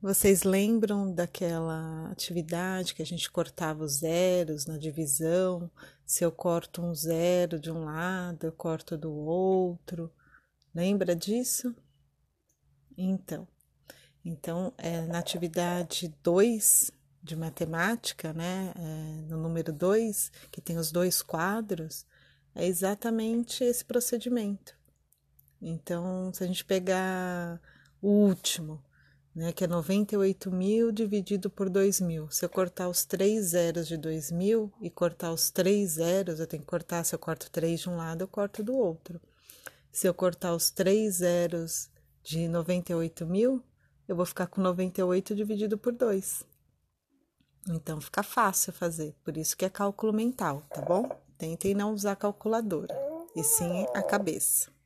vocês lembram daquela atividade que a gente cortava os zeros na divisão? Se eu corto um zero de um lado, eu corto do outro. Lembra disso? Então, então é, na atividade 2 de matemática, né, é, no número 2, que tem os dois quadros, é exatamente esse procedimento. Então, se a gente pegar o último, né, que é 98 mil dividido por 2 mil. Se eu cortar os três zeros de 2 mil e cortar os três zeros, eu tenho que cortar, se eu corto três de um lado, eu corto do outro. Se eu cortar os três zeros de 98 mil, eu vou ficar com 98 dividido por 2. Então fica fácil fazer, por isso que é cálculo mental, tá bom? Tentem não usar calculadora, e sim a cabeça.